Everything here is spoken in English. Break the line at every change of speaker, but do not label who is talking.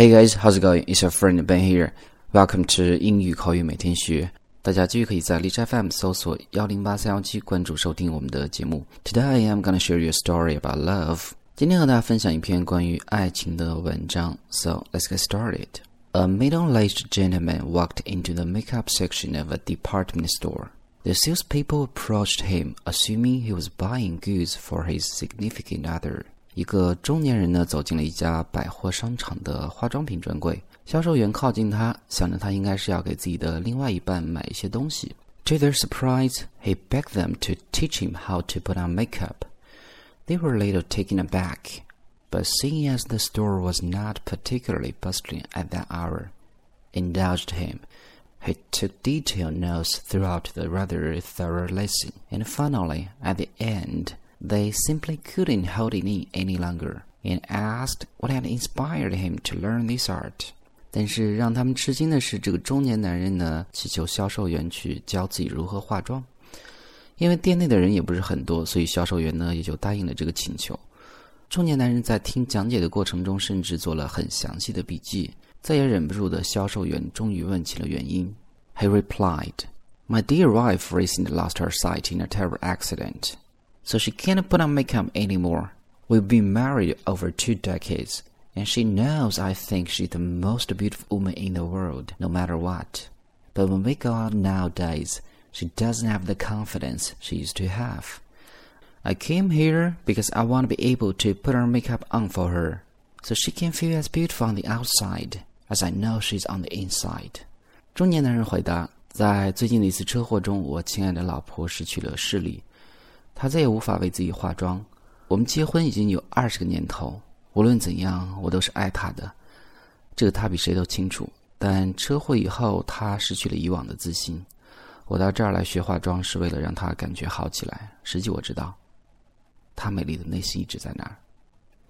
Hey guys, how's it going? It's your friend Ben here. Welcome to 英语口语每天学。大家继续可以在荔枝 FM 搜索幺零八三幺七关注收听我们的节目。Today I'm gonna share you a story about love. 今天和大家分享一篇关于爱情的文章。So let's get started. A middle-aged gentleman walked into the makeup section of a department store. The salespeople approached him, assuming he was buying goods for his significant other. 一个中年人呢走进了一家百货商场的化妆品专柜，销售员靠近他，想着他应该是要给自己的另外一半买一些东西。To their surprise, he begged them to teach him how to put on makeup. They were a little taken aback, but seeing as the store was not particularly bustling at that hour, indulged him. He took detailed notes throughout the rather thorough lesson, and finally, at the end, they simply couldn't hold it in any longer and asked what had inspired him to learn this art. 但是让他们吃惊的是，这个中年男人呢，祈求销售员去教自己如何化妆。因为店内的人也不是很多，所以销售员呢也就答应了这个请求。中年男人在听讲解的过程中，甚至做了很详细的笔记。再也忍不住的销售员终于问起了原因。He replied, "My dear wife recently lost her sight in a terrible accident." so she can't put on makeup anymore. We've been married over two decades, and she knows I think she's the most beautiful woman in the world, no matter what. But when we go out nowadays, she doesn't have the confidence she used to have. I came here because I want to be able to put her makeup on for her, so she can feel as beautiful on the outside as I know she's on the inside. 中年男人回答：“在最近的一次车祸中，我亲爱的老婆失去了视力。 他再也无法为自己化妆。我们结婚已经有二十个年头，无论怎样，我都是爱他的。这个他比谁都清楚。但车祸以后，他失去了以往的自信。我到这儿来学化妆，是为了让他感觉好起来。实际我知道，她美丽的内心一直在那儿。